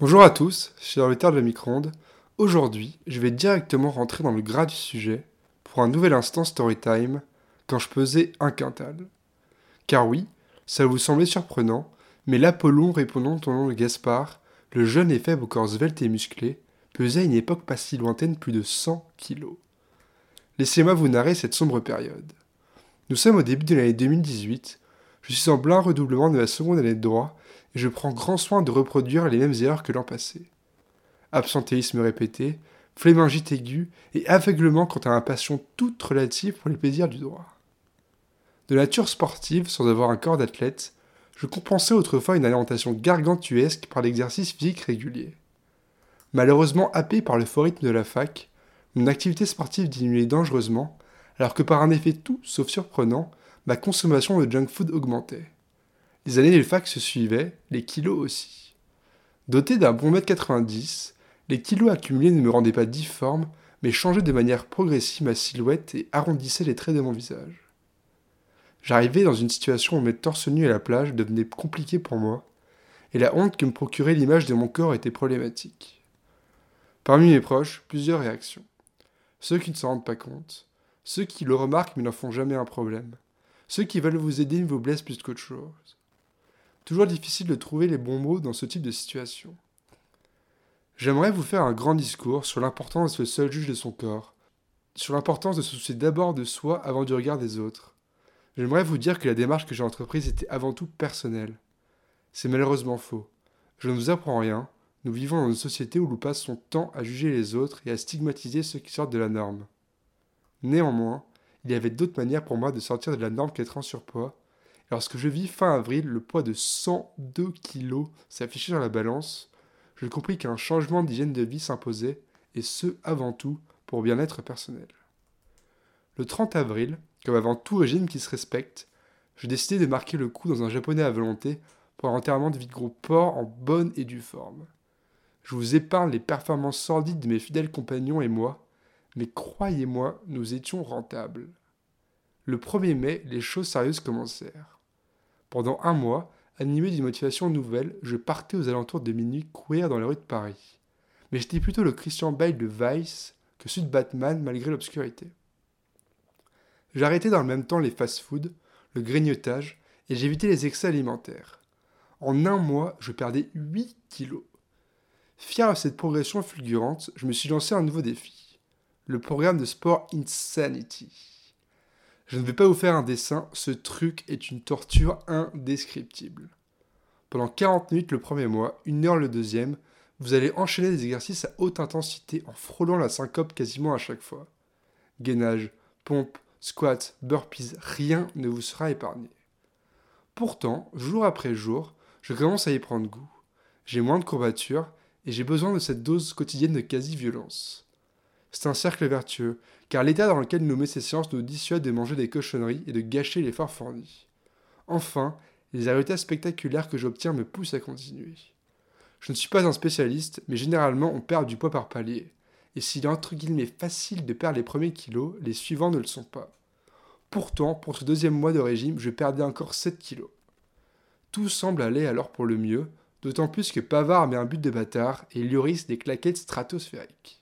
Bonjour à tous, je suis serviteur de la micro-ondes. Aujourd'hui, je vais directement rentrer dans le gras du sujet pour un nouvel instant Storytime quand je pesais un quintal. Car oui, ça vous semblait surprenant, mais l'Apollon répondant au nom de Gaspard, le jeune et faible au corps svelte et musclé, pesait à une époque pas si lointaine plus de 100 kilos. Laissez-moi vous narrer cette sombre période. Nous sommes au début de l'année 2018, je suis en plein redoublement de la seconde année de droit et je prends grand soin de reproduire les mêmes erreurs que l'an passé. Absentéisme répété, flémingite aiguë et aveuglement quant à un passion toute relative pour les plaisirs du droit. De nature sportive, sans avoir un corps d'athlète, je compensais autrefois une alimentation gargantuesque par l'exercice physique régulier. Malheureusement happé par le fort rythme de la fac, mon activité sportive diminuait dangereusement, alors que par un effet tout sauf surprenant, ma consommation de junk food augmentait. Les années de fac se suivaient, les kilos aussi. Doté d'un bon mètre 90, les kilos accumulés ne me rendaient pas difforme, mais changeaient de manière progressive ma silhouette et arrondissaient les traits de mon visage. J'arrivais dans une situation où mettre torse nu à la plage devenait compliqué pour moi, et la honte que me procurait l'image de mon corps était problématique. Parmi mes proches, plusieurs réactions. Ceux qui ne s'en rendent pas compte, ceux qui le remarquent mais n'en font jamais un problème, ceux qui veulent vous aider vous blessent plus qu'autre chose. Toujours difficile de trouver les bons mots dans ce type de situation. J'aimerais vous faire un grand discours sur l'importance le seul juge de son corps, sur l'importance de se soucier d'abord de soi avant du regard des autres. J'aimerais vous dire que la démarche que j'ai entreprise était avant tout personnelle. C'est malheureusement faux. Je ne vous apprends rien, nous vivons dans une société où l'on passe son temps à juger les autres et à stigmatiser ceux qui sortent de la norme. Néanmoins, il y avait d'autres manières pour moi de sortir de la norme qu'être en surpoids, Lorsque je vis fin avril le poids de 102 kg s'afficher dans la balance, je compris qu'un changement d'hygiène de vie s'imposait, et ce avant tout pour bien-être personnel. Le 30 avril, comme avant tout régime qui se respecte, je décidai de marquer le coup dans un japonais à volonté pour un enterrement de vie de porc en bonne et due forme. Je vous épargne les performances sordides de mes fidèles compagnons et moi, mais croyez-moi, nous étions rentables. Le 1er mai, les choses sérieuses commencèrent. Pendant un mois, animé d'une motivation nouvelle, je partais aux alentours de minuit courir dans les rues de Paris. Mais j'étais plutôt le Christian Bale de Vice que de Batman malgré l'obscurité. J'arrêtais dans le même temps les fast-foods, le grignotage, et j'évitais les excès alimentaires. En un mois, je perdais 8 kilos. Fier de cette progression fulgurante, je me suis lancé un nouveau défi. Le programme de sport Insanity. Je ne vais pas vous faire un dessin, ce truc est une torture indescriptible. Pendant 40 minutes le premier mois, une heure le deuxième, vous allez enchaîner des exercices à haute intensité en frôlant la syncope quasiment à chaque fois. Gainage, pompe, squat, burpees, rien ne vous sera épargné. Pourtant, jour après jour, je commence à y prendre goût. J'ai moins de courbatures et j'ai besoin de cette dose quotidienne de quasi-violence. C'est un cercle vertueux, car l'état dans lequel nous met ces séances nous dissuade de manger des cochonneries et de gâcher l'effort fourni. Enfin, les résultats spectaculaires que j'obtiens me poussent à continuer. Je ne suis pas un spécialiste, mais généralement on perd du poids par palier. Et s'il est entre guillemets facile de perdre les premiers kilos, les suivants ne le sont pas. Pourtant, pour ce deuxième mois de régime, je perdais encore 7 kilos. Tout semble aller alors pour le mieux, d'autant plus que Pavard met un but de bâtard et Lloris des claquettes stratosphériques.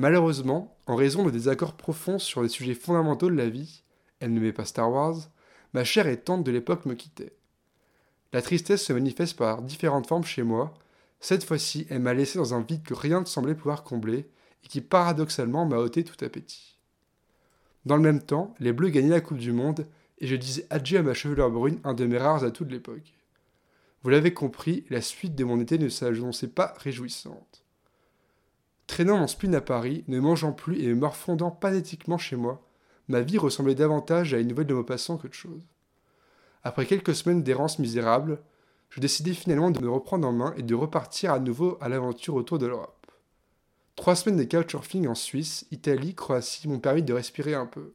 Malheureusement, en raison de désaccords profonds sur les sujets fondamentaux de la vie, elle met pas Star Wars, ma chère et tante de l'époque me quittait. La tristesse se manifeste par différentes formes chez moi. Cette fois-ci, elle m'a laissé dans un vide que rien ne semblait pouvoir combler et qui paradoxalement m'a ôté tout appétit. Dans le même temps, les Bleus gagnaient la Coupe du Monde et je disais adieu à ma chevelure brune, un de mes rares atouts de l'époque. Vous l'avez compris, la suite de mon été ne s'annonçait pas réjouissante. Traînant mon spleen à Paris, ne mangeant plus et me morfondant pathétiquement chez moi, ma vie ressemblait davantage à une nouvelle de Maupassant qu'autre chose. Après quelques semaines d'errance misérable, je décidai finalement de me reprendre en main et de repartir à nouveau à l'aventure autour de l'Europe. Trois semaines de couchsurfing en Suisse, Italie, Croatie m'ont permis de respirer un peu.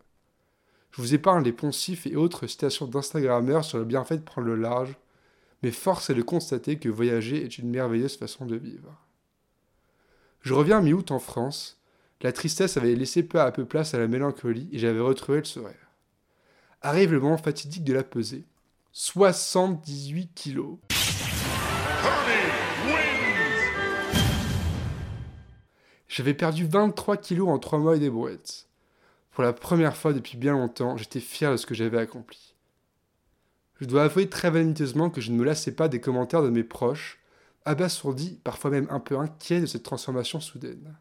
Je vous épargne les poncifs et autres citations d'Instagrammeurs sur le bienfait de prendre le large, mais force est de constater que voyager est une merveilleuse façon de vivre. Je reviens mi-août en France. La tristesse avait laissé peu à peu place à la mélancolie et j'avais retrouvé le sourire. Arrive le moment fatidique de la pesée. 78 kilos. J'avais perdu 23 kilos en 3 mois et des brouettes. Pour la première fois depuis bien longtemps, j'étais fier de ce que j'avais accompli. Je dois avouer très vaniteusement que je ne me lassais pas des commentaires de mes proches, abasourdis, parfois même un peu inquiets de cette transformation soudaine.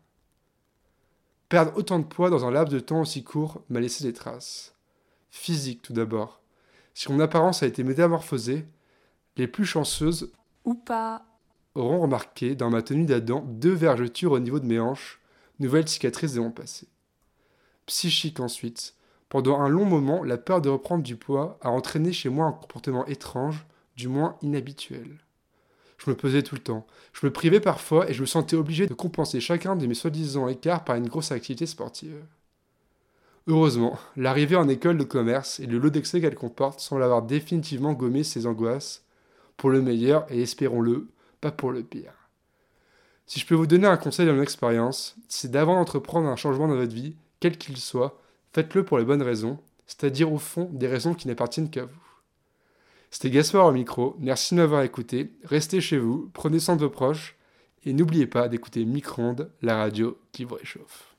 Perdre autant de poids dans un laps de temps aussi court m'a laissé des traces. Physique tout d'abord. Si mon apparence a été métamorphosée, les plus chanceuses ou pas auront remarqué dans ma tenue d'Adam deux vergetures au niveau de mes hanches, nouvelles cicatrices de mon passé. Psychique ensuite. Pendant un long moment, la peur de reprendre du poids a entraîné chez moi un comportement étrange, du moins inhabituel. Je me pesais tout le temps. Je me privais parfois et je me sentais obligé de compenser chacun de mes soi-disant écarts par une grosse activité sportive. Heureusement, l'arrivée en école de commerce et le lot d'excès qu'elle comporte semble avoir définitivement gommé ces angoisses, pour le meilleur et espérons-le, pas pour le pire. Si je peux vous donner un conseil de mon expérience, c'est d'avant d'entreprendre un changement dans votre vie, quel qu'il soit, faites-le pour les bonnes raisons, c'est-à-dire au fond des raisons qui n'appartiennent qu'à vous. C'était Gaspard au micro, merci de m'avoir écouté, restez chez vous, prenez soin de vos proches, et n'oubliez pas d'écouter Micronde, la radio qui vous réchauffe.